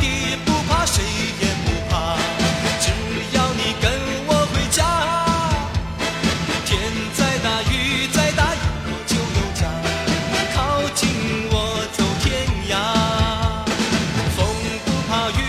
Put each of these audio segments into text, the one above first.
地不怕，谁也不怕，只要你跟我回家。天再大，雨再大，有我就有家，靠近我走天涯。风不怕，雨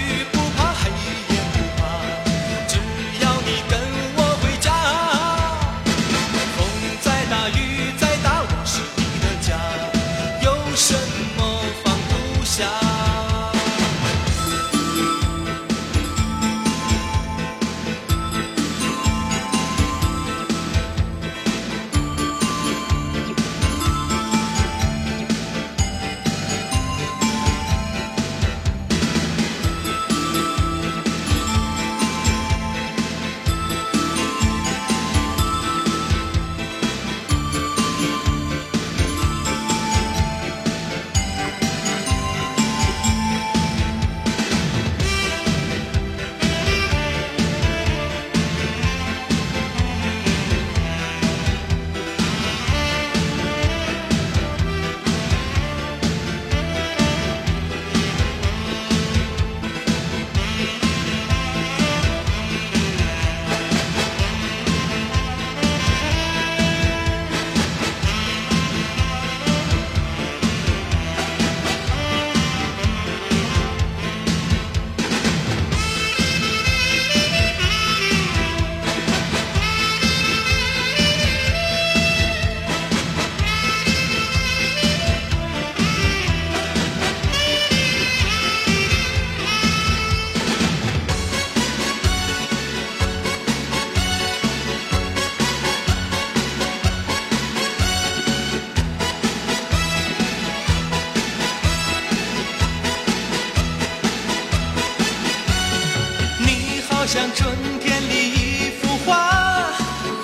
像春天里一幅画，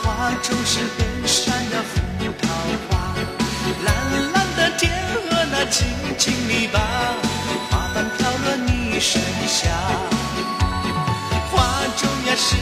画中是遍山的红桃花，蓝蓝的天和那青青篱笆，花瓣飘落你身下。画中呀，是